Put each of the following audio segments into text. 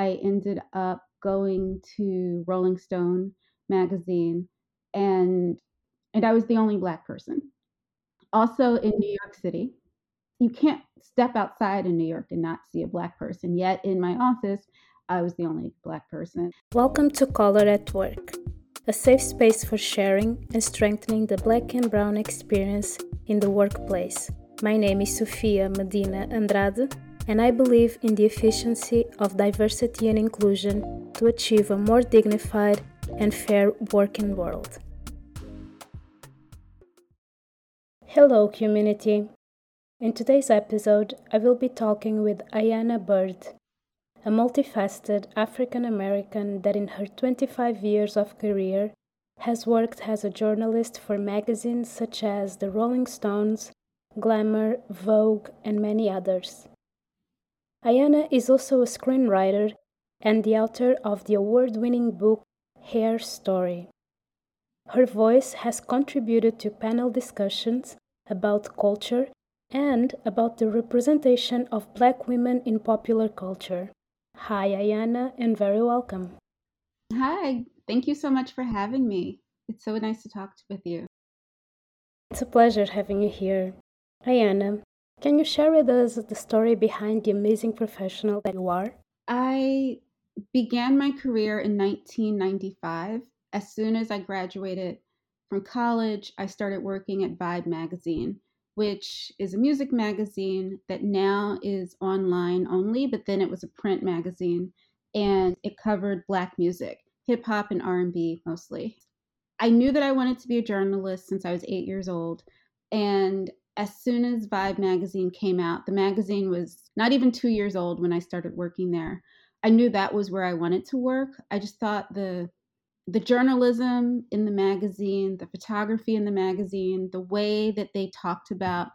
I ended up going to Rolling Stone magazine and and I was the only black person. Also in New York City, you can't step outside in New York and not see a black person. Yet in my office, I was the only black person. Welcome to Color at Work, a safe space for sharing and strengthening the black and brown experience in the workplace. My name is Sofia Medina Andrade, and I believe in the efficiency of diversity and inclusion to achieve a more dignified and fair working world. Hello, community. In today's episode, I will be talking with Ayana Byrd, a multifaceted African American that in her 25 years of career has worked as a journalist for magazines such as The Rolling Stones, Glamour, Vogue, and many others. Ayana is also a screenwriter and the author of the award winning book Hair Story. Her voice has contributed to panel discussions about culture and about the representation of black women in popular culture. Hi, Ayana, and very welcome. Hi, thank you so much for having me. It's so nice to talk with you. It's a pleasure having you here. Ayana, can you share with us the story behind the amazing professional that you are? I began my career in 1995. As soon as I graduated from college, I started working at Vibe magazine, which is a music magazine that now is online only, but then it was a print magazine and it covered black music, hip hop and R&B mostly. I knew that I wanted to be a journalist since I was 8 years old and as soon as Vibe magazine came out, the magazine was not even two years old when I started working there. I knew that was where I wanted to work. I just thought the the journalism in the magazine, the photography in the magazine, the way that they talked about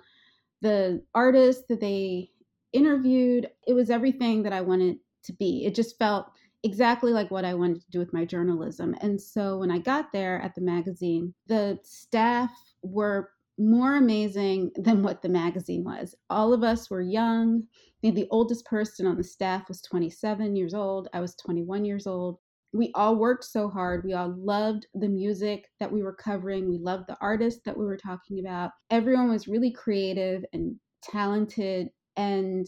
the artists that they interviewed, it was everything that I wanted to be. It just felt exactly like what I wanted to do with my journalism. And so when I got there at the magazine, the staff were more amazing than what the magazine was. All of us were young. the oldest person on the staff was 27 years old. I was 21 years old. We all worked so hard. We all loved the music that we were covering. We loved the artists that we were talking about. Everyone was really creative and talented, and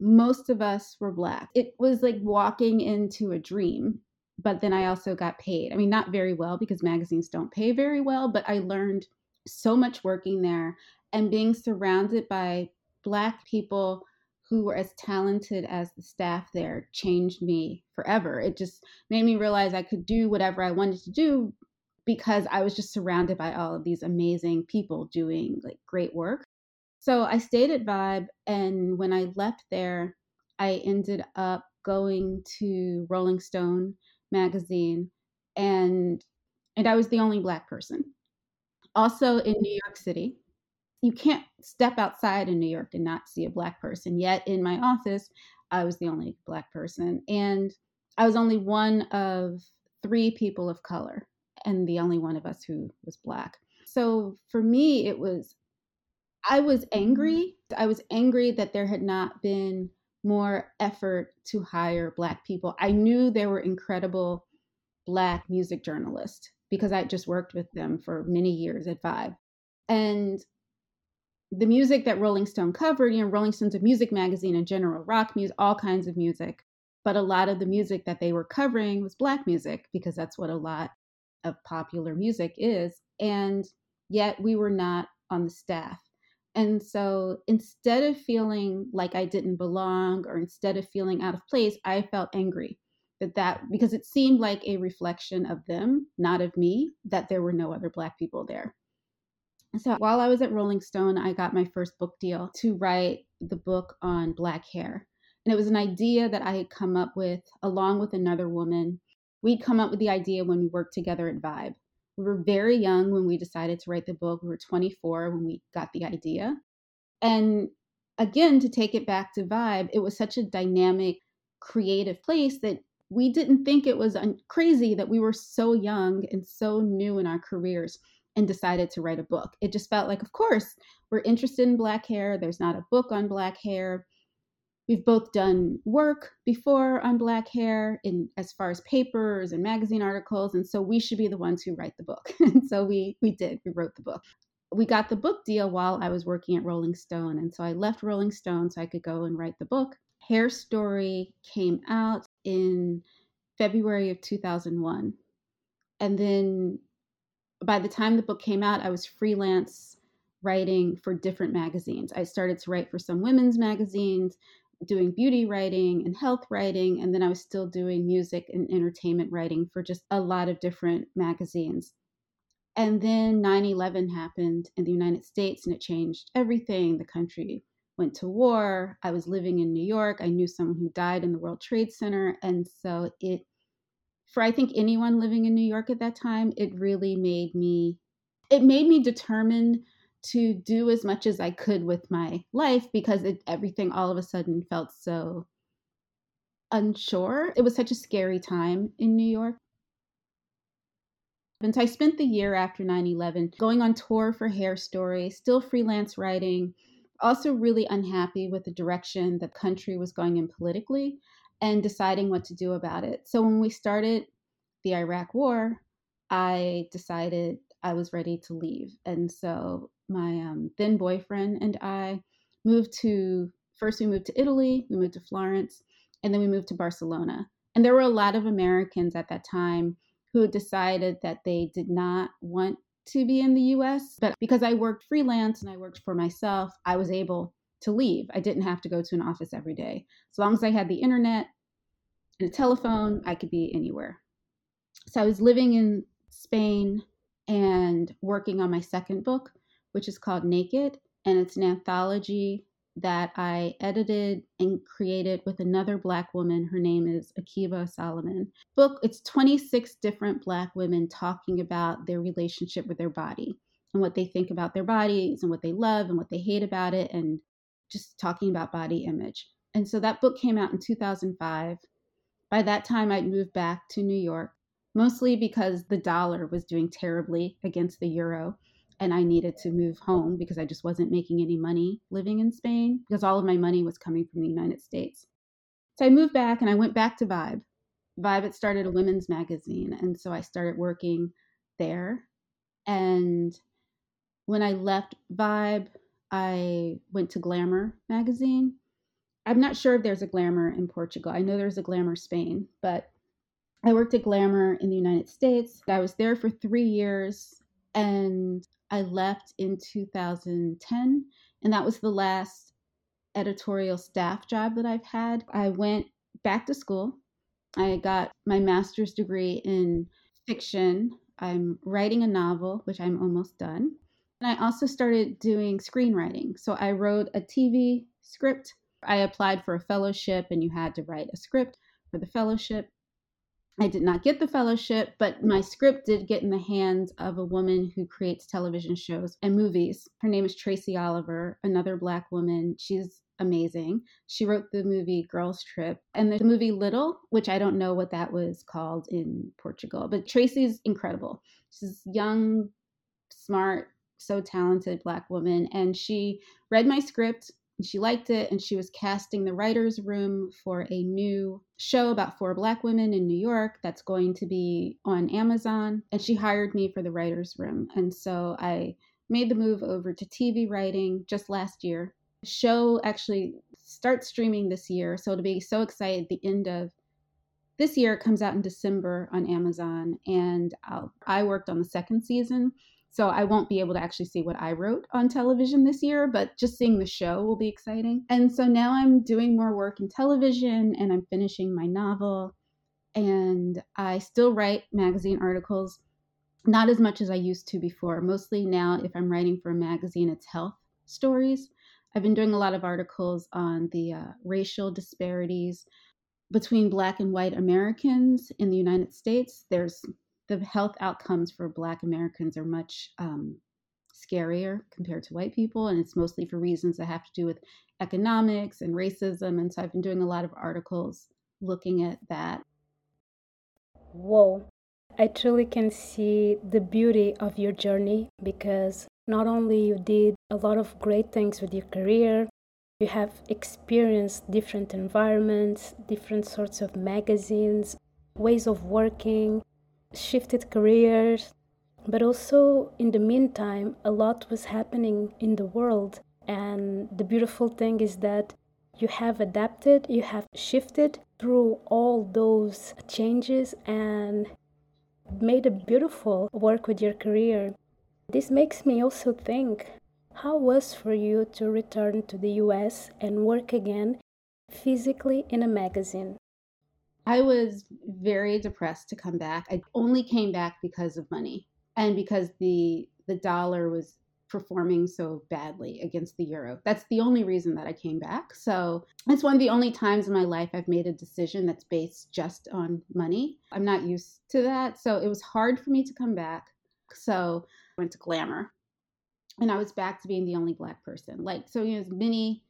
most of us were Black. It was like walking into a dream. But then I also got paid. I mean, not very well because magazines don't pay very well, but I learned so much working there and being surrounded by Black people who were as talented as the staff there changed me forever. It just made me realize I could do whatever I wanted to do because I was just surrounded by all of these amazing people doing like great work. So I stayed at Vibe and when I left there, I ended up going to Rolling Stone magazine and and I was the only black person also in New York City. You can't step outside in New York and not see a black person. Yet in my office, I was the only black person. And I was only one of three people of color and the only one of us who was black. So for me, it was, I was mm-hmm. angry. I was angry that there had not been more effort to hire black people. I knew there were incredible black music journalists because I just worked with them for many years at Vibe. And the music that Rolling Stone covered, you know, Rolling Stone's a music magazine in general, rock music, all kinds of music. But a lot of the music that they were covering was Black music because that's what a lot of popular music is. And yet we were not on the staff. And so instead of feeling like I didn't belong or instead of feeling out of place, I felt angry that that because it seemed like a reflection of them not of me that there were no other black people there. So while i was at rolling stone i got my first book deal to write the book on black hair. And it was an idea that i had come up with along with another woman. We'd come up with the idea when we worked together at vibe. We were very young when we decided to write the book. We were 24 when we got the idea. And again to take it back to vibe it was such a dynamic creative place that we didn't think it was crazy that we were so young and so new in our careers and decided to write a book. It just felt like, of course, we're interested in black hair. There's not a book on black hair. we've both done work before on black hair in as far as papers and magazine articles and so we should be the ones who write the book and so we we did we wrote the book we got the book deal while i was working at rolling stone and so i left rolling stone so i could go and write the book hair story came out in february of 2001 and then by the time the book came out i was freelance writing for different magazines i started to write for some women's magazines doing beauty writing and health writing. And then I was still doing music and entertainment writing for just a lot of different magazines. And then 9 11 happened in the United States and it changed everything. The country went to war. I was living in New York. I knew someone who died in the World Trade Center. And so it, for I think anyone living in New York at that time, it really made me, it made me determined to do as much as I could with my life because it, everything all of a sudden felt so unsure. It was such a scary time in New York. And so I spent the year after 9 11 going on tour for Hair Story, still freelance writing, also really unhappy with the direction the country was going in politically and deciding what to do about it. So when we started the Iraq War, I decided I was ready to leave. And so my um, then boyfriend and I moved to first we moved to Italy, we moved to Florence, and then we moved to Barcelona. And there were a lot of Americans at that time who decided that they did not want to be in the US. But because I worked freelance and I worked for myself, I was able to leave. I didn't have to go to an office every day. As long as I had the internet and a telephone, I could be anywhere. So I was living in Spain and working on my second book, which is called Naked, and it's an anthology that I edited and created with another Black woman. Her name is Akiba Solomon. Book it's 26 different Black women talking about their relationship with their body and what they think about their bodies and what they love and what they hate about it and just talking about body image. And so that book came out in 2005. By that time, I'd moved back to New York, mostly because the dollar was doing terribly against the euro and I needed to move home because I just wasn't making any money living in Spain because all of my money was coming from the United States. So I moved back and I went back to Vibe. Vibe had started a women's magazine, and so I started working there. And when I left Vibe, I went to Glamour magazine. I'm not sure if there's a Glamour in Portugal. I know there's a Glamour Spain, but I worked at Glamour in the United States. I was there for three years and I left in 2010, and that was the last editorial staff job that I've had. I went back to school. I got my master's degree in fiction. I'm writing a novel, which I'm almost done. And I also started doing screenwriting. So I wrote a TV script. I applied for a fellowship, and you had to write a script for the fellowship. I did not get the fellowship, but my script did get in the hands of a woman who creates television shows and movies. Her name is Tracy Oliver, another Black woman. She's amazing. She wrote the movie Girls Trip and the movie Little, which I don't know what that was called in Portugal, but Tracy's incredible. She's young, smart, so talented Black woman. And she read my script she liked it and she was casting the writers room for a new show about four black women in new york that's going to be on amazon and she hired me for the writers room. And so i made the move over to tv writing just last year. The show actually starts streaming this year so to be so excited the end of this year. It comes out in december on amazon and I'll, i worked on the second season so I won't be able to actually see what I wrote on television this year, but just seeing the show will be exciting. And so now I'm doing more work in television and I'm finishing my novel. And I still write magazine articles, not as much as I used to before. Mostly now, if I'm writing for a magazine, it's health stories. I've been doing a lot of articles on the uh, racial disparities between Black and white Americans in the United States. There's the health outcomes for Black Americans are much um, scarier compared to white people, and it's mostly for reasons that have to do with economics and racism. And so I've been doing a lot of articles looking at that. Whoa. I truly can see the beauty of your journey because not only you did a lot of great things with your career, You have experienced different environments, different sorts of magazines, ways of working, shifted careers. But also, in the meantime, a lot was happening in the world. And the beautiful thing is that you have adapted, you have shifted through all those changes and made a beautiful work with your career. This makes me also think how was for you to return to the US and work again physically in a magazine? I was very depressed to come back. I only came back because of money and because the the dollar was performing so badly against the euro. That's the only reason that I came back. So it's one of the only times in my life I've made a decision that's based just on money. I'm not used to that. So it was hard for me to come back. So I went to Glamour and I was back to being the only black person. Like, so, you know, many,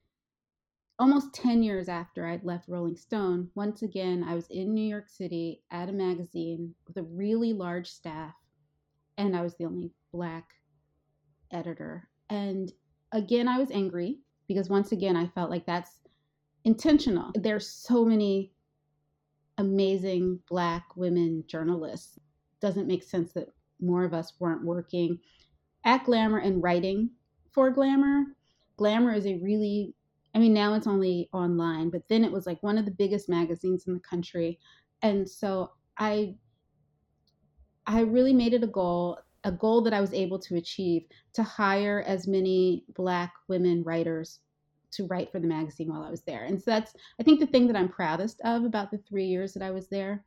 almost 10 years after I'd left Rolling Stone, once again, I was in New York City at a magazine with a really large staff, and I was the only black editor. And again, I was angry because once again, I felt like that's intentional. There's so many amazing black women journalists. Doesn't make sense that more of us weren't working at Glamour and writing for Glamour. Glamour is a really, I mean, now it's only online, but then it was like one of the biggest magazines in the country. And so I, I really made it a goal, a goal that I was able to achieve to hire as many Black women writers to write for the magazine while I was there. And so that's, I think, the thing that I'm proudest of about the three years that I was there.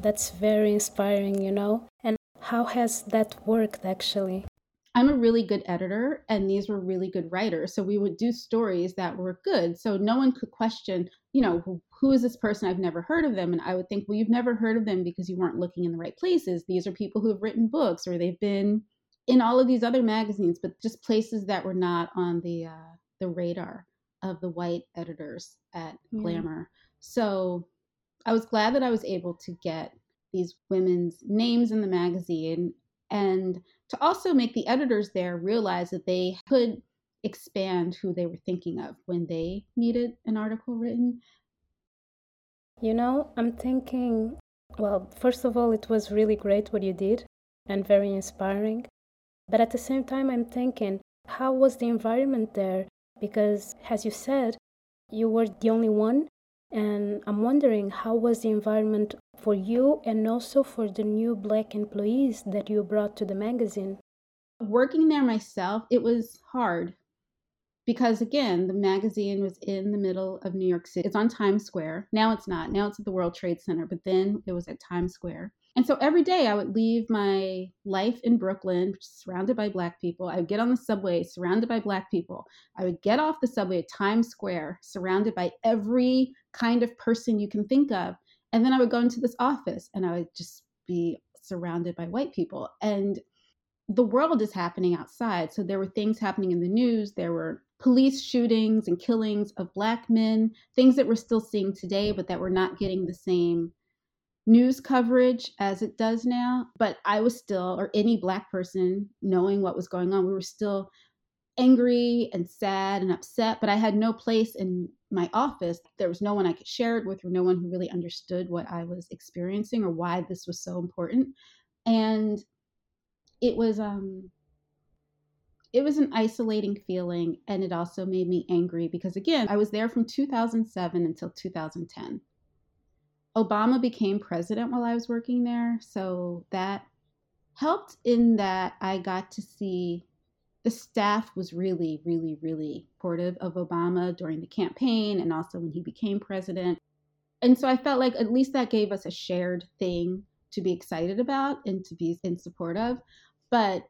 That's very inspiring, you know. And how has that worked actually? I'm a really good editor and these were really good writers. So we would do stories that were good. So no one could question, you know, who, who is this person? I've never heard of them. And I would think, well, you've never heard of them because you weren't looking in the right places. These are people who have written books or they've been in all of these other magazines, but just places that were not on the uh, the radar of the white editors at. Glamour. So I was glad that I was able to get these women's names in the magazine and to also make the editors there realize that they could expand who they were thinking of when they needed an article written. You know, I'm thinking, well, first of all, it was really great what you did and very inspiring. But at the same time, I'm thinking, how was the environment there? Because, as you said, you were the only one and I'm wondering how was the environment for you and also for the new black employees that you brought to the magazine? Working there myself, it was hard because again, the magazine was in the middle of New York City. It's on Times Square. Now it's not. Now it's at the World Trade Center, but then it was at Times Square. And so every day I would leave my life in Brooklyn, surrounded by Black people. I would get on the subway, surrounded by Black people. I would get off the subway at Times Square, surrounded by every kind of person you can think of. And then I would go into this office and I would just be surrounded by white people. And the world is happening outside. So there were things happening in the news. There were police shootings and killings of Black men, things that we're still seeing today, but that we're not getting the same news coverage as it does now. But I was still, or any Black person knowing what was going on, we were still angry and sad and upset, but I had no place in my office. There was no one I could share it with, or no one who really understood what I was experiencing or why this was so important. And it was um it was an isolating feeling and it also made me angry because again, I was there from 2007 until 2010. Obama became president while I was working there. So that helped in that I got to see the staff was really, really, really supportive of Obama during the campaign and also when he became president. And so I felt like at least that gave us a shared thing to be excited about and to be in support of. But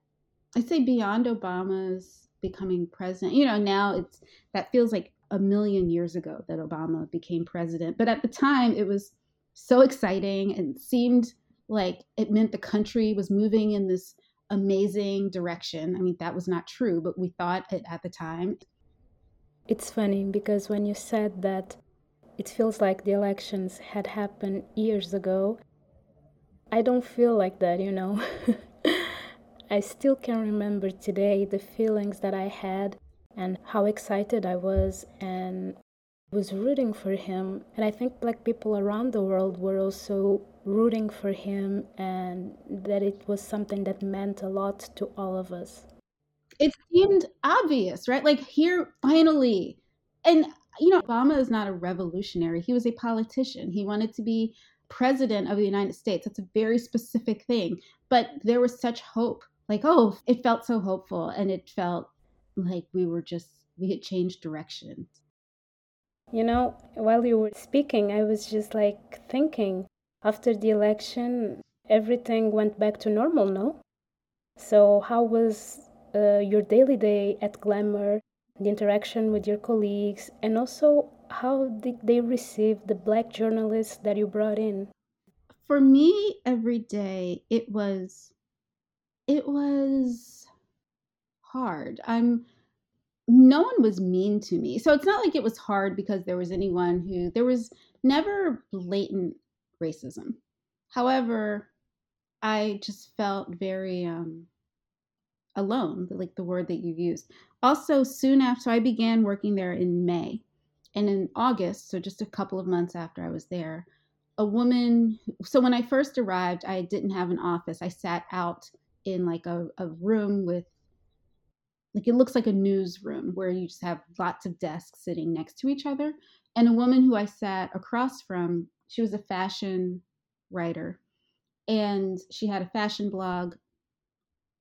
I'd say beyond Obama's becoming president, you know, now it's that feels like a million years ago that Obama became president. But at the time, it was so exciting and seemed like it meant the country was moving in this amazing direction. I mean, that was not true, but we thought it at the time. It's funny because when you said that it feels like the elections had happened years ago, I don't feel like that, you know. I still can remember today the feelings that I had and how excited I was and was rooting for him. And I think black people around the world were also rooting for him and that it was something that meant a lot to all of us. It seemed obvious, right? Like here finally. And you know, Obama is not a revolutionary. He was a politician. He wanted to be president of the United States. That's a very specific thing. But there was such hope. Like, oh, it felt so hopeful and it felt like we were just we had changed direction. You know, while you were speaking, I was just like thinking after the election, everything went back to normal, no? So, how was uh, your daily day at Glamour, the interaction with your colleagues, and also how did they receive the black journalists that you brought in? For me, every day it was, it was hard. I'm no one was mean to me. So it's not like it was hard because there was anyone who there was never blatant racism. However, I just felt very um, alone, like the word that you used. Also, soon after, so I began working there in May. And in August, so just a couple of months after I was there, a woman, so when I first arrived, I didn't have an office. I sat out in like a, a room with like it looks like a newsroom where you just have lots of desks sitting next to each other. And a woman who I sat across from, she was a fashion writer and she had a fashion blog.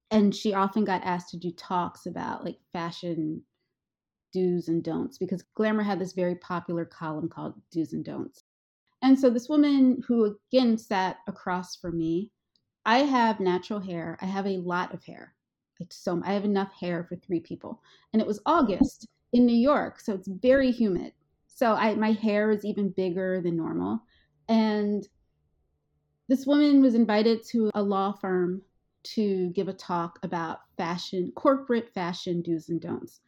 And she often got asked to do talks about like fashion do's and don'ts because Glamour had this very popular column called Do's and Don'ts. And so this woman who again sat across from me, I have natural hair. I have a lot of hair. So I have enough hair for three people. And it was August in New York, so it's very humid. So I my hair is even bigger than normal. And this woman was invited to a law firm to give a talk about fashion, corporate fashion do's and don'ts.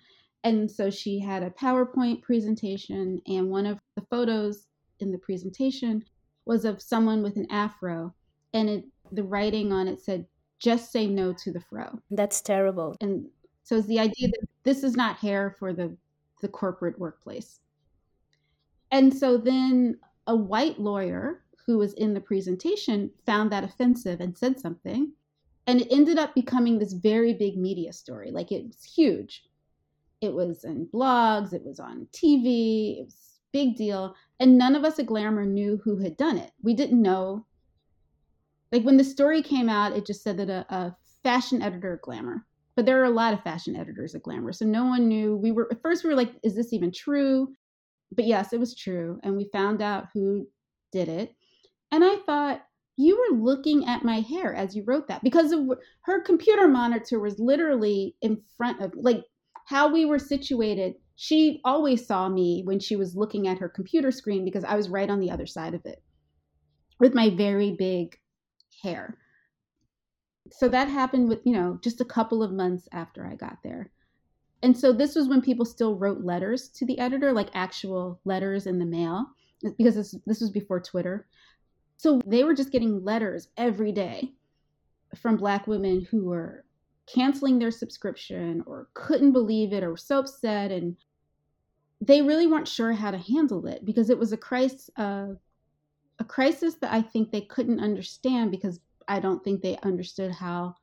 And so she had a PowerPoint presentation, and one of the photos in the presentation was of someone with an afro, and it, the writing on it said, just say no to the fro. That's terrible. And so it's the idea that this is not hair for the, the corporate workplace. And so then a white lawyer who was in the presentation found that offensive and said something. And it ended up becoming this very big media story. Like it was huge. It was in blogs, it was on TV, it was a big deal. And none of us at Glamour knew who had done it. We didn't know like when the story came out, it just said that a, a fashion editor at Glamour, but there are a lot of fashion editors at Glamour, so no one knew. We were at first we were like, is this even true? But yes, it was true, and we found out who did it. And I thought you were looking at my hair as you wrote that because of her computer monitor was literally in front of like how we were situated she always saw me when she was looking at her computer screen because I was right on the other side of it with my very big hair. So that happened with, you know, just a couple of months after I got there. And so this was when people still wrote letters to the editor, like actual letters in the mail, because this, this was before Twitter. So they were just getting letters every day from Black women who were canceling their subscription or couldn't believe it or were so upset. And they really weren't sure how to handle it because it was a crisis, uh, a crisis that I think they couldn't understand because I don't think they understood how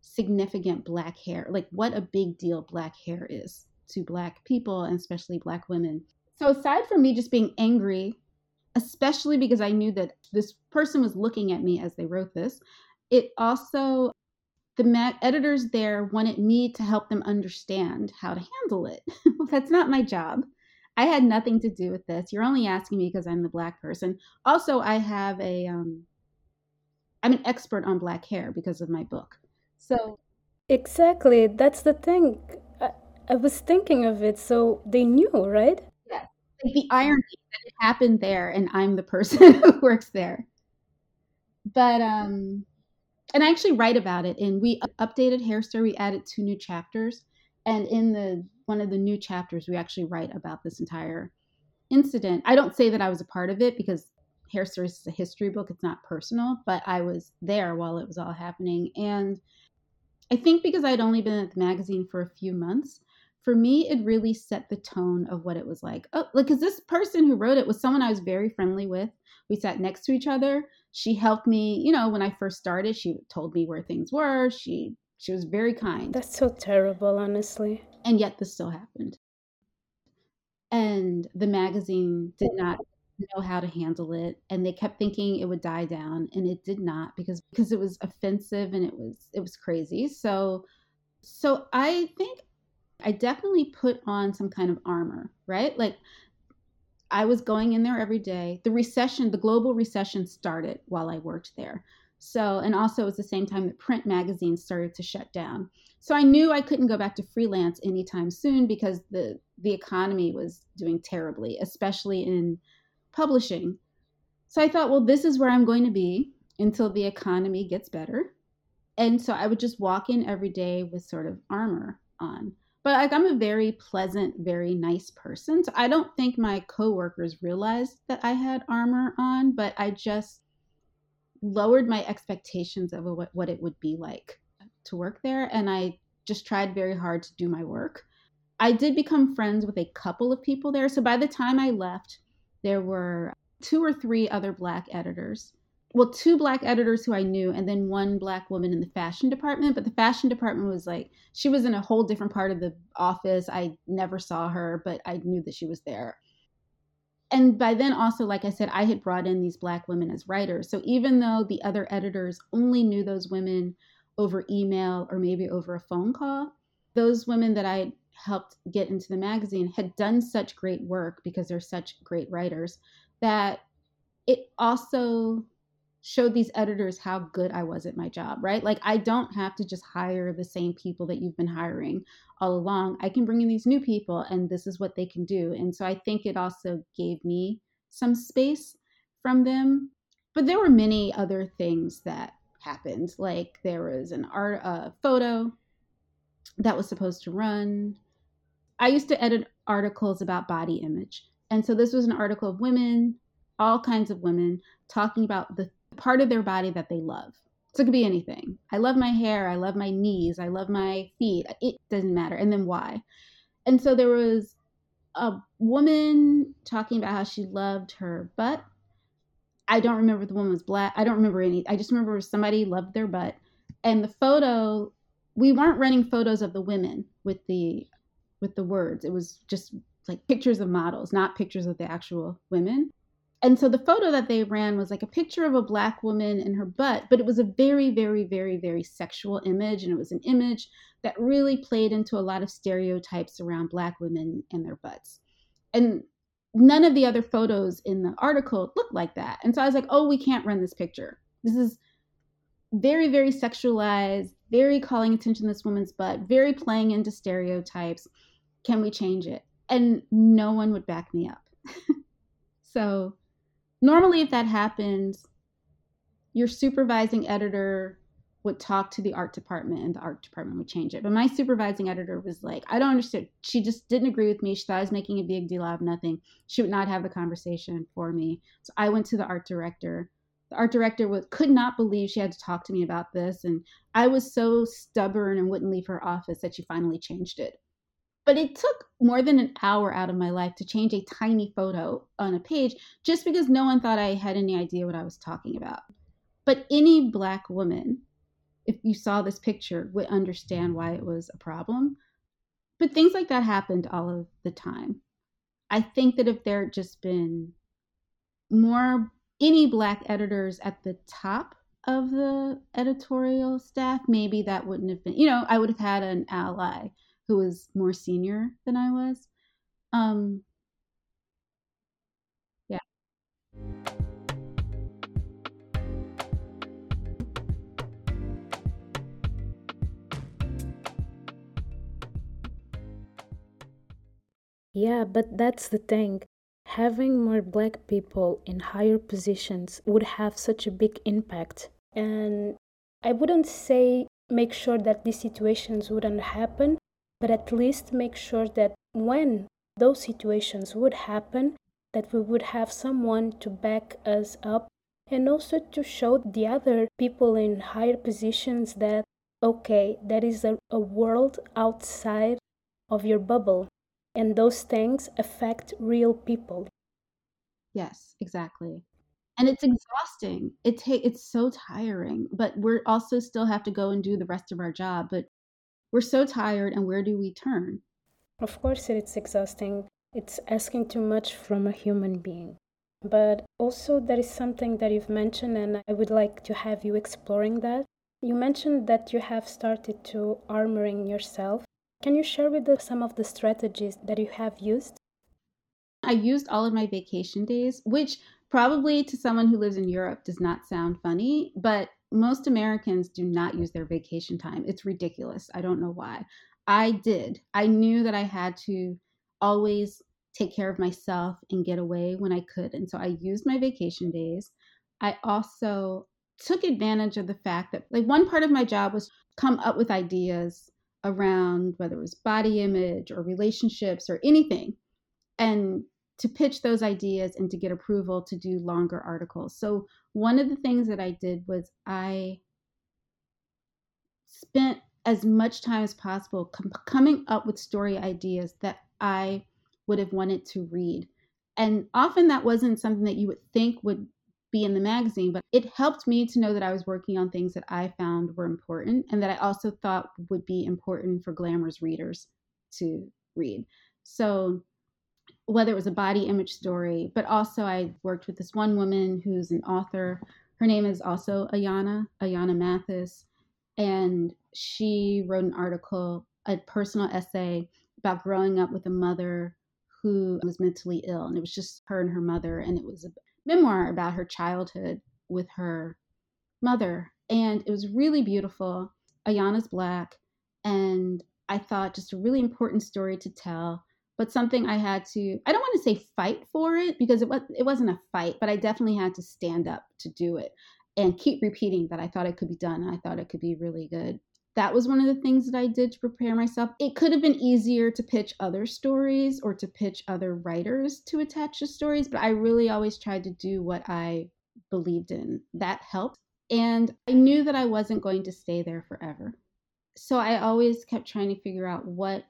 significant black hair, like what a big deal black hair is to black people and especially black women. So aside from me just being angry, especially because I knew that this person was looking at me as they wrote this, it also the ma- editors there wanted me to help them understand how to handle it. well, that's not my job. I had nothing to do with this. You're only asking me because I'm the black person. Also, I have a um I'm an expert on black hair because of my book. So Exactly. That's the thing. I, I was thinking of it. So they knew, right? Yes. Like the irony that it happened there and I'm the person who works there. But um and I actually write about it and we updated Hair Story. We added two new chapters. And in the one of the new chapters, we actually write about this entire incident. I don't say that I was a part of it because Hair Stories is a history book, it's not personal, but I was there while it was all happening. And I think because I'd only been at the magazine for a few months, for me, it really set the tone of what it was like. Oh, like, because this person who wrote it was someone I was very friendly with. We sat next to each other. She helped me, you know, when I first started, she told me where things were. She she was very kind. That's so terrible, honestly. And yet this still happened. And the magazine did not know how to handle it and they kept thinking it would die down and it did not because because it was offensive and it was it was crazy. So so I think I definitely put on some kind of armor, right? Like I was going in there every day. The recession, the global recession started while I worked there. So, and also it was the same time that print magazines started to shut down. So I knew I couldn't go back to freelance anytime soon because the the economy was doing terribly, especially in publishing. So I thought, well, this is where I'm going to be until the economy gets better. And so I would just walk in every day with sort of armor on but like I'm a very pleasant, very nice person. So I don't think my coworkers realized that I had armor on, but I just lowered my expectations of what, what it would be like to work there. And I just tried very hard to do my work. I did become friends with a couple of people there. So by the time I left, there were two or three other Black editors well, two black editors who I knew, and then one black woman in the fashion department. But the fashion department was like, she was in a whole different part of the office. I never saw her, but I knew that she was there. And by then, also, like I said, I had brought in these black women as writers. So even though the other editors only knew those women over email or maybe over a phone call, those women that I helped get into the magazine had done such great work because they're such great writers that it also showed these editors how good I was at my job, right? Like I don't have to just hire the same people that you've been hiring all along. I can bring in these new people and this is what they can do. And so I think it also gave me some space from them. But there were many other things that happened. Like there was an art uh, photo that was supposed to run. I used to edit articles about body image. And so this was an article of women, all kinds of women, talking about the part of their body that they love. So it could be anything. I love my hair. I love my knees. I love my feet. It doesn't matter. And then why? And so there was a woman talking about how she loved her butt. I don't remember the woman was black. I don't remember any. I just remember somebody loved their butt. And the photo, we weren't running photos of the women with the with the words. It was just like pictures of models, not pictures of the actual women and so the photo that they ran was like a picture of a black woman and her butt, but it was a very, very, very, very sexual image. And it was an image that really played into a lot of stereotypes around black women and their butts. And none of the other photos in the article looked like that. And so I was like, oh, we can't run this picture. This is very, very sexualized, very calling attention to this woman's butt, very playing into stereotypes. Can we change it? And no one would back me up. so normally if that happens your supervising editor would talk to the art department and the art department would change it. But my supervising editor was like i don't understand. She just didn't agree with me. She thought i was making a big deal out of nothing. She would not have the conversation for me. So i went to the art director. The art director was, could not believe she had to talk to me about this and i was so stubborn and wouldn't leave her office that she finally changed it. But it took more than an hour out of my life to change a tiny photo on a page just because no one thought I had any idea what I was talking about. But any black woman, if you saw this picture, would understand why it was a problem. But things like that happened all of the time. I think that if there had just been more, any black editors at the top of the editorial staff, maybe that wouldn't have been, you know, I would have had an ally who was more senior than I was. Um, yeah. Yeah, but that's the thing. Having more black people in higher positions would have such a big impact. And I wouldn't say make sure that these situations wouldn't happen, but at least make sure that when those situations would happen, that we would have someone to back us up and also to show the other people in higher positions that okay, there is a, a world outside of your bubble. And those things affect real people. Yes, exactly. And it's exhausting. It ta- it's so tiring, but we're also still have to go and do the rest of our job. But we're so tired, and where do we turn? Of course, it's exhausting. It's asking too much from a human being. But also, there is something that you've mentioned, and I would like to have you exploring that. You mentioned that you have started to armoring yourself. Can you share with us some of the strategies that you have used? I used all of my vacation days, which probably to someone who lives in Europe does not sound funny, but most Americans do not use their vacation time. It's ridiculous. I don't know why. I did. I knew that I had to always take care of myself and get away when I could. And so I used my vacation days. I also took advantage of the fact that like one part of my job was come up with ideas around whether it was body image or relationships or anything and to pitch those ideas and to get approval to do longer articles. So one of the things that I did was I spent as much time as possible com- coming up with story ideas that I would have wanted to read. And often that wasn't something that you would think would be in the magazine, but it helped me to know that I was working on things that I found were important and that I also thought would be important for Glamour's readers to read. So, whether it was a body image story, but also I worked with this one woman who's an author. Her name is also Ayana, Ayana Mathis, and she wrote an article, a personal essay about growing up with a mother who was mentally ill. And it was just her and her mother. And it was a memoir about her childhood with her mother. And it was really beautiful. Ayana's Black. And I thought just a really important story to tell, but something I had to, I don't want to say fight for it because it, was, it wasn't a fight, but I definitely had to stand up to do it and keep repeating that I thought it could be done. I thought it could be really good that was one of the things that I did to prepare myself. It could have been easier to pitch other stories or to pitch other writers to attach to stories, but I really always tried to do what I believed in. That helped. And I knew that I wasn't going to stay there forever. So I always kept trying to figure out what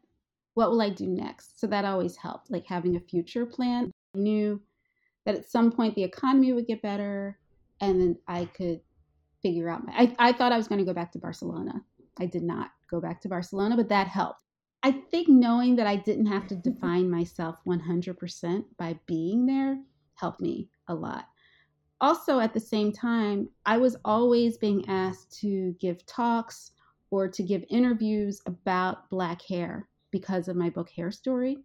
what will I do next? So that always helped, like having a future plan. I knew that at some point the economy would get better and then I could figure out my I, I thought I was going to go back to Barcelona I did not go back to Barcelona, but that helped. I think knowing that I didn't have to define myself 100% by being there helped me a lot. Also, at the same time, I was always being asked to give talks or to give interviews about Black hair because of my book Hair Story.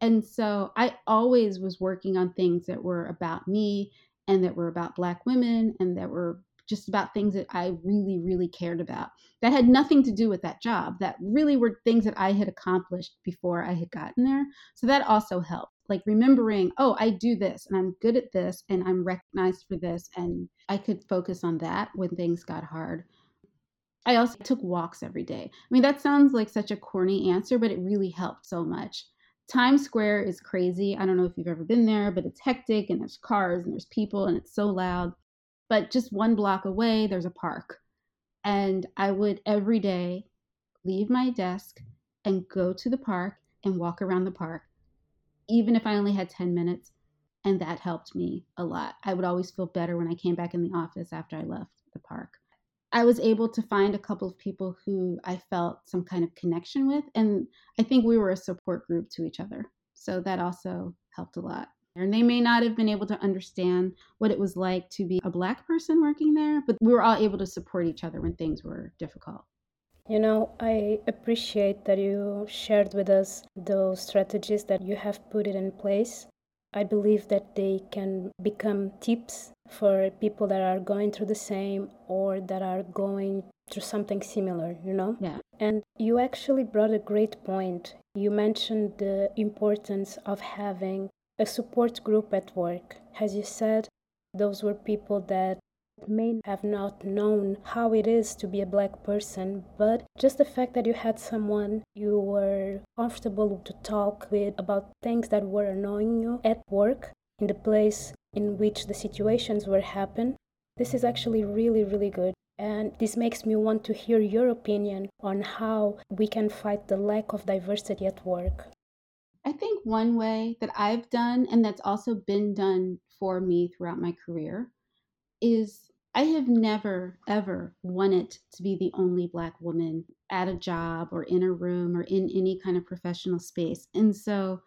And so I always was working on things that were about me and that were about Black women and that were just about things that I really, really cared about that had nothing to do with that job, that really were things that I had accomplished before I had gotten there. So that also helped. Like remembering, oh, I do this and I'm good at this and I'm recognized for this. And I could focus on that when things got hard. I also took walks every day. I mean, that sounds like such a corny answer, but it really helped so much. Times Square is crazy. I don't know if you've ever been there, but it's hectic and there's cars and there's people and it's so loud. But just one block away, there's a park. And I would every day leave my desk and go to the park and walk around the park, even if I only had 10 minutes. And that helped me a lot. I would always feel better when I came back in the office after I left the park. I was able to find a couple of people who I felt some kind of connection with. And I think we were a support group to each other. So that also helped a lot. And they may not have been able to understand what it was like to be a Black person working there, but we were all able to support each other when things were difficult. You know, I appreciate that you shared with us those strategies that you have put it in place. I believe that they can become tips for people that are going through the same or that are going through something similar, you know? Yeah. And you actually brought a great point. You mentioned the importance of having a support group at work. As you said, those were people that may have not known how it is to be a black person, but just the fact that you had someone you were comfortable to talk with about things that were annoying you at work, in the place in which the situations were happen, this is actually really, really good. And this makes me want to hear your opinion on how we can fight the lack of diversity at work. I think one way that I've done, and that's also been done for me throughout my career, is I have never, ever wanted to be the only Black woman at a job or in a room or in any kind of professional space. And so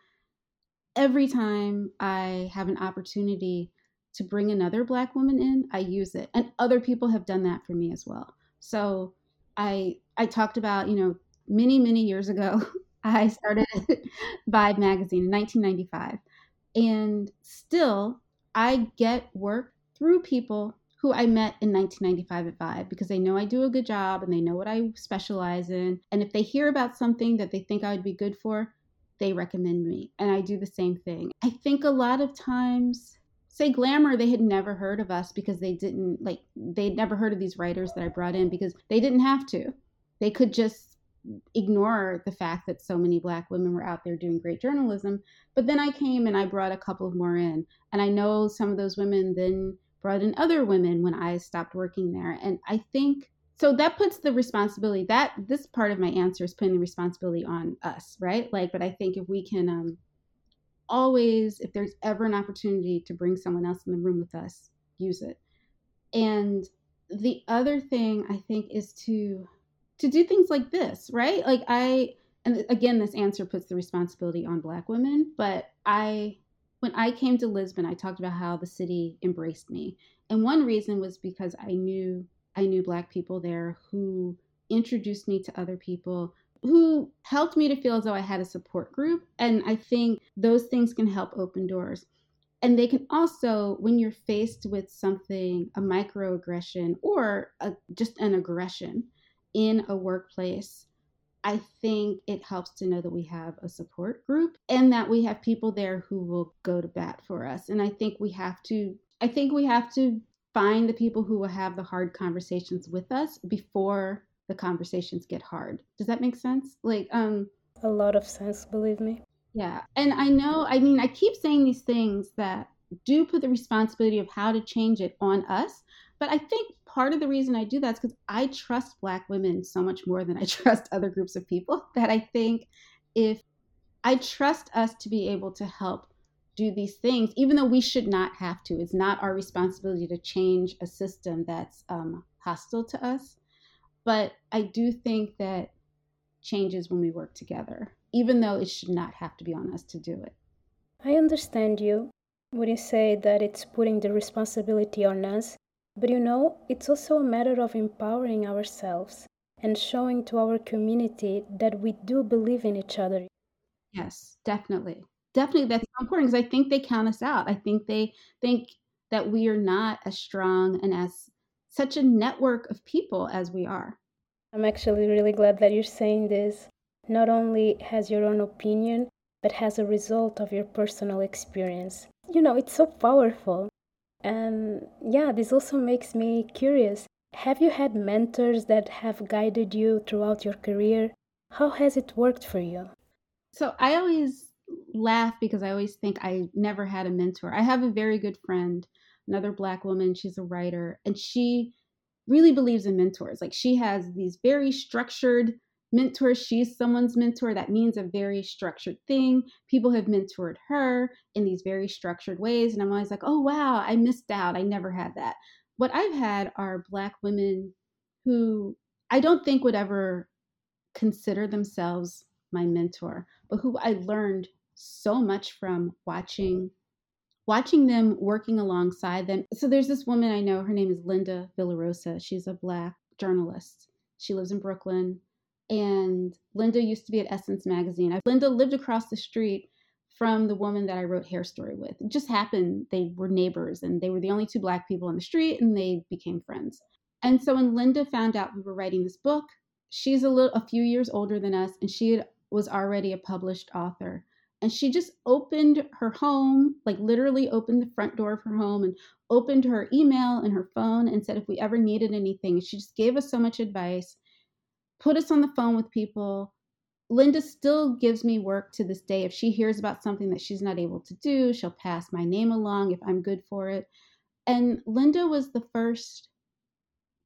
every time I have an opportunity to bring another black woman in, I use it. And other people have done that for me as well. So I I talked about, you know, many, many years ago, I started Vibe magazine in 1995. And still I get work through people who I met in 1995 at Vibe because they know I do a good job and they know what I specialize in. And if they hear about something that they think I would be good for, they recommend me. And I do the same thing. I think a lot of times say glamour they had never heard of us because they didn't like they'd never heard of these writers that i brought in because they didn't have to they could just ignore the fact that so many black women were out there doing great journalism but then i came and i brought a couple of more in. And i know some of those women then brought in other women when i stopped working there. And i think so that puts the responsibility that this part of my answer is putting the responsibility on us right? Like but i think if we can um always, if there's ever an opportunity to bring someone else in the room with us, use it. And the other thing I think is to to do things like this, right? Like I and again this answer puts the responsibility on black women, but I when I came to Lisbon, I talked about how the city embraced me. And one reason was because I knew I knew black people there who introduced me to other people who helped me to feel as though I had a support group. And I think those things can help open doors. And they can also, when you're faced with something, a microaggression or a, just an aggression in a workplace, I think it helps to know that we have a support group and that we have people there who will go to bat for us. And I think we have to, I think we have to find the people who will have the hard conversations with us before the conversations get hard. Does that make sense? Like, um, a lot of sense, believe me. Yeah. And I know, I mean, I keep saying these things that do put the responsibility of how to change it on us. But I think part of the reason I do that is because I trust Black women so much more than I trust other groups of people that I think if I trust us to be able to help do these things, even though we should not have to, it's not our responsibility to change a system that's um, hostile to us. But I do think that changes when we work together, even though it should not have to be on us to do it. I understand you when you say that it's putting the responsibility on us, but you know, it's also a matter of empowering ourselves and showing to our community that we do believe in each other. Yes, definitely. Definitely, that's important because I think they count us out. I think they think that we are not as strong and as such a network of people as we are. I'm actually really glad that you're saying this. Not only has your own opinion, but has a result of your personal experience. You know, it's so powerful. And yeah, this also makes me curious. Have you had mentors that have guided you throughout your career? How has it worked for you? So I always laugh because I always think I never had a mentor. I have a very good friend another black woman. She's a writer, and she really believes in mentors. Like she has these very structured mentors. She's someone's mentor. That means a very structured thing. People have mentored her in these very structured ways. And I'm always like, oh, wow, I missed out. I never had that. What I've had are Black women who I don't think would ever consider themselves my mentor, but who I learned so much from watching watching them working alongside them. So there's this woman I know, her name is Linda Villarosa. She's a black journalist. She lives in Brooklyn. And Linda used to be at Essence Magazine. Linda lived across the street from the woman that I wrote Hair Story with. It just happened they were neighbors and they were the only two black people on the street and they became friends. And so when Linda found out we were writing this book, she's a little a few years older than us and she had, was already a published author and she just opened her home, like literally opened the front door of her home and opened her email and her phone and said if we ever needed anything. She just gave us so much advice, put us on the phone with people. Linda still gives me work to this day. If she hears about something that she's not able to do, she'll pass my name along if I'm good for it. And Linda was the first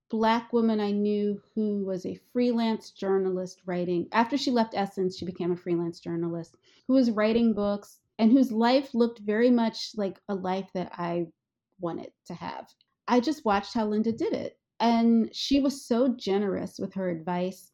black woman I knew who was a freelance journalist writing. After she left Essence, she became a freelance journalist who was writing books and whose life looked very much like a life that I wanted to have. I just watched how Linda did it. And she was so generous with her advice,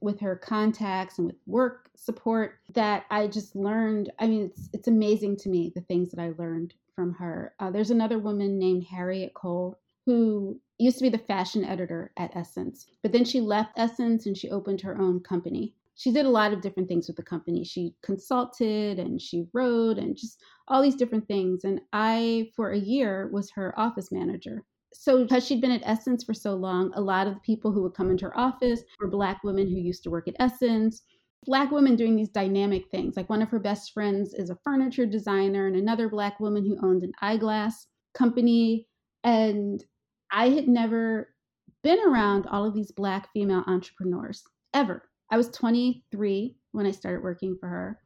with her contacts, and with work support that I just learned. I mean, it's, it's amazing to me the things that I learned from her. Uh, there's another woman named Harriette Cole who used to be the fashion editor at Essence, but then she left Essence and she opened her own company. She did a lot of different things with the company. She consulted and she wrote and just all these different things. And I, for a year, was her office manager. So, because she'd been at Essence for so long, a lot of the people who would come into her office were Black women who used to work at Essence black women doing these dynamic things. Like one of her best friends is a furniture designer, and another black woman who owned an eyeglass company. And I had never been around all of these black female entrepreneurs ever. I was 23 when I started working for her.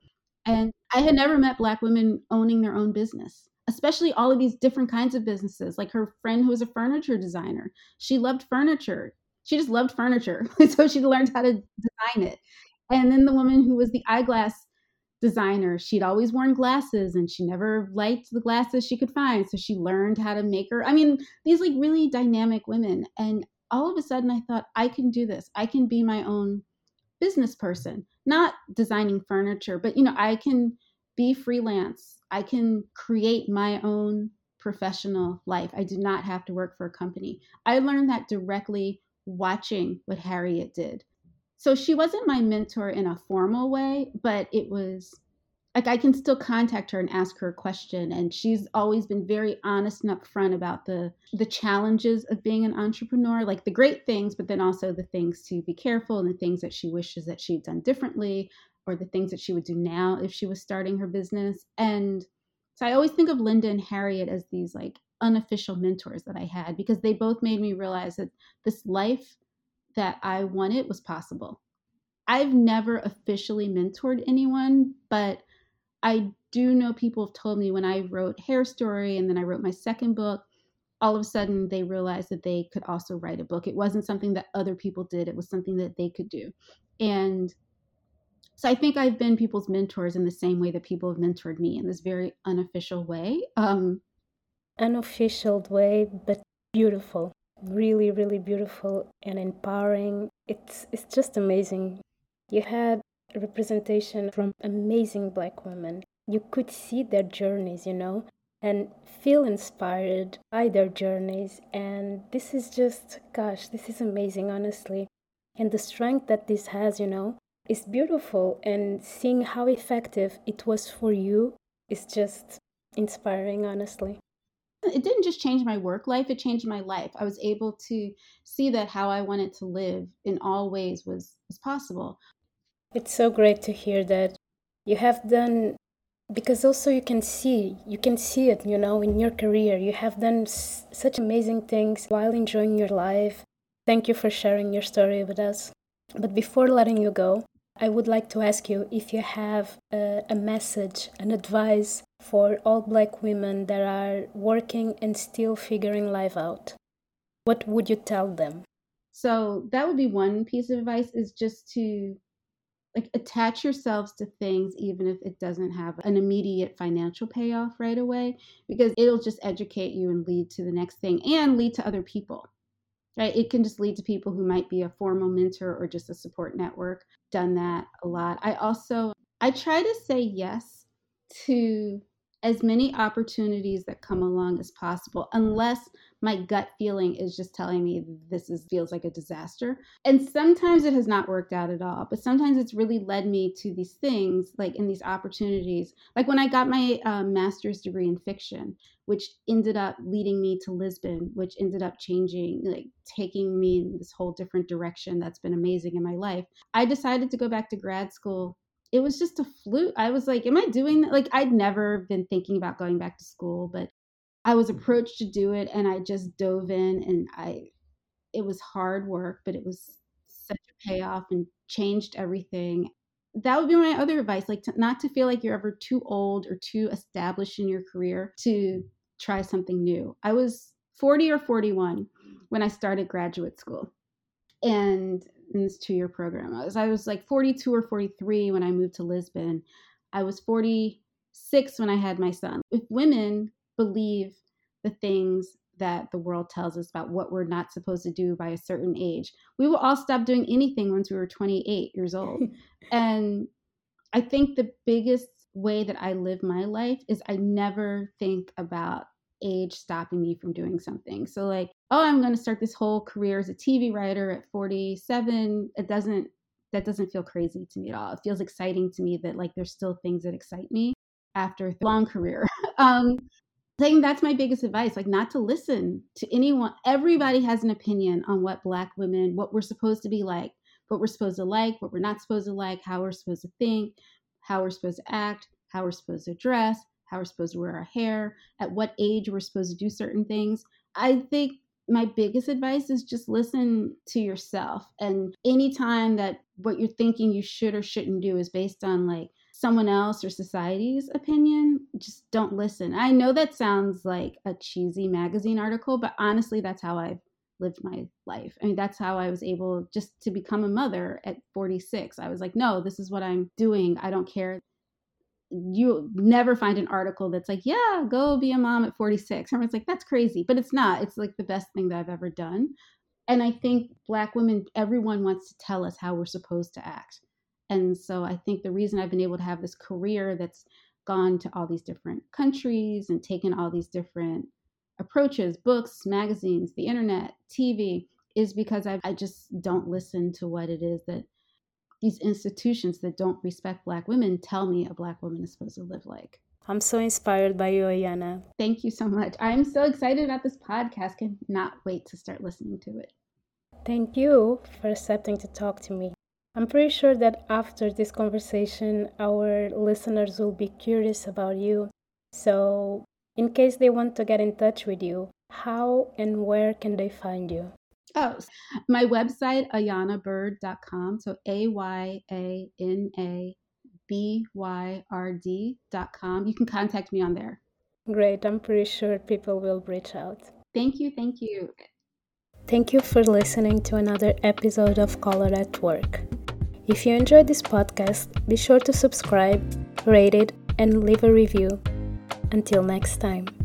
And I had never met black women owning their own business, especially all of these different kinds of businesses. Like her friend who was a furniture designer. She loved furniture. She just loved furniture. so she learned how to design it. And then the woman who was the eyeglass designer, she'd always worn glasses and she never liked the glasses she could find. So she learned how to make her. I mean, these like really dynamic women. And all of a sudden I thought, I can do this. I can be my own business person, not designing furniture, but you know, I can be freelance. I can create my own professional life. I do not have to work for a company. I learned that directly watching what Harriette did so she wasn't my mentor in a formal way, but it was like I can still contact her and ask her a question and she's always been very honest and upfront about the the challenges of being an entrepreneur, like the great things, but then also the things to be careful and the things that she wishes that she'd done differently or the things that she would do now if she was starting her business. And so I always think of Linda and Harriette as these like unofficial mentors that I had because they both made me realize that this life that I wanted was possible. I've never officially mentored anyone, but I do know people have told me when I wrote Hair Story and then I wrote my second book, all of a sudden they realized that they could also write a book. It wasn't something that other people did, it was something that they could do. And so I think I've been people's mentors in the same way that people have mentored me in this very unofficial way. Um, unofficial way, but beautiful really really beautiful and empowering it's it's just amazing you had representation from amazing black women. You could see their journeys you know and feel inspired by their journeys. And this is just gosh this is amazing honestly. And the strength that this has you know is beautiful. And seeing how effective it was for you is just inspiring honestly. It didn't just change my work life, it changed my life. I was able to see that how I wanted to live in all ways was, was possible. It's so great to hear that you have done because also you can see you can see it you know in your career you have done such amazing things while enjoying your life thank you for sharing your story with us but before letting you go I would like to ask you if you have a, a message, an advice for all black women that are working and still figuring life out. What would you tell them? So that would be one piece of advice is just to like attach yourselves to things even if it doesn't have an immediate financial payoff right away because it'll just educate you and lead to the next thing and lead to other people right? It can just lead to people who might be a formal mentor or just a support network. Done that a lot. I also I try to say yes to as many opportunities that come along as possible unless my gut feeling is just telling me this is feels like a disaster and sometimes it has not worked out at all but sometimes it's really led me to these things like in these opportunities like when i got my um, master's degree in fiction which ended up leading me to lisbon which ended up changing like taking me in this whole different direction that's been amazing in my life i decided to go back to grad school it was just a fluke. I was like, am I doing that? Like, I'd never been thinking about going back to school, but I was approached to do it and I just dove in and I, it was hard work, but it was such a payoff and changed everything. That would be my other advice, like to, not to feel like you're ever too old or too established in your career to try something new. I was 40 or 41 when I started graduate school. And in this two year program, I was, I was like 42 or 43 when I moved to Lisbon. I was 46 when I had my son. If women believe the things that the world tells us about what we're not supposed to do by a certain age, we will all stop doing anything once we were 28 years old. and I think the biggest way that I live my life is I never think about age stopping me from doing something. So like, oh, I'm going to start this whole career as a TV writer at 47. It doesn't that doesn't feel crazy to me at all. It feels exciting to me that like there's still things that excite me after a long career. um I think that's my biggest advice, like not to listen to anyone. Everybody has an opinion on what black women, what we're supposed to be like, what we're supposed to like, what we're not supposed to like, how we're supposed to think, how we're supposed to act, how we're supposed to dress, how we're supposed to wear our hair, at what age we're supposed to do certain things. I think my biggest advice is just listen to yourself. And anytime that what you're thinking you should or shouldn't do is based on like someone else or society's opinion, just don't listen. I know that sounds like a cheesy magazine article, but honestly, that's how I've lived my life. I mean, that's how I was able just to become a mother at 46. I was like, no, this is what I'm doing. I don't care you never find an article that's like, yeah, go be a mom at 46. Everyone's like, that's crazy. But it's not. It's like the best thing that I've ever done. And I think Black women, everyone wants to tell us how we're supposed to act. And so I think the reason I've been able to have this career that's gone to all these different countries and taken all these different approaches books, magazines, the internet, TV is because I, I just don't listen to what it is that these institutions that don't respect Black women tell me a Black woman is supposed to live like. I'm so inspired by you, Ayana. Thank you so much. I'm so excited about this podcast. Cannot wait to start listening to it. Thank you for accepting to talk to me. I'm pretty sure that after this conversation, our listeners will be curious about you. So, in case they want to get in touch with you, how and where can they find you? Oh, my website, ayanabyrd.com. So A Y A N A B Y R D.com. You can contact me on there. Great. I'm pretty sure people will reach out. Thank you. Thank you. Thank you for listening to another episode of Colour at Work. If you enjoyed this podcast, be sure to subscribe, rate it, and leave a review. Until next time.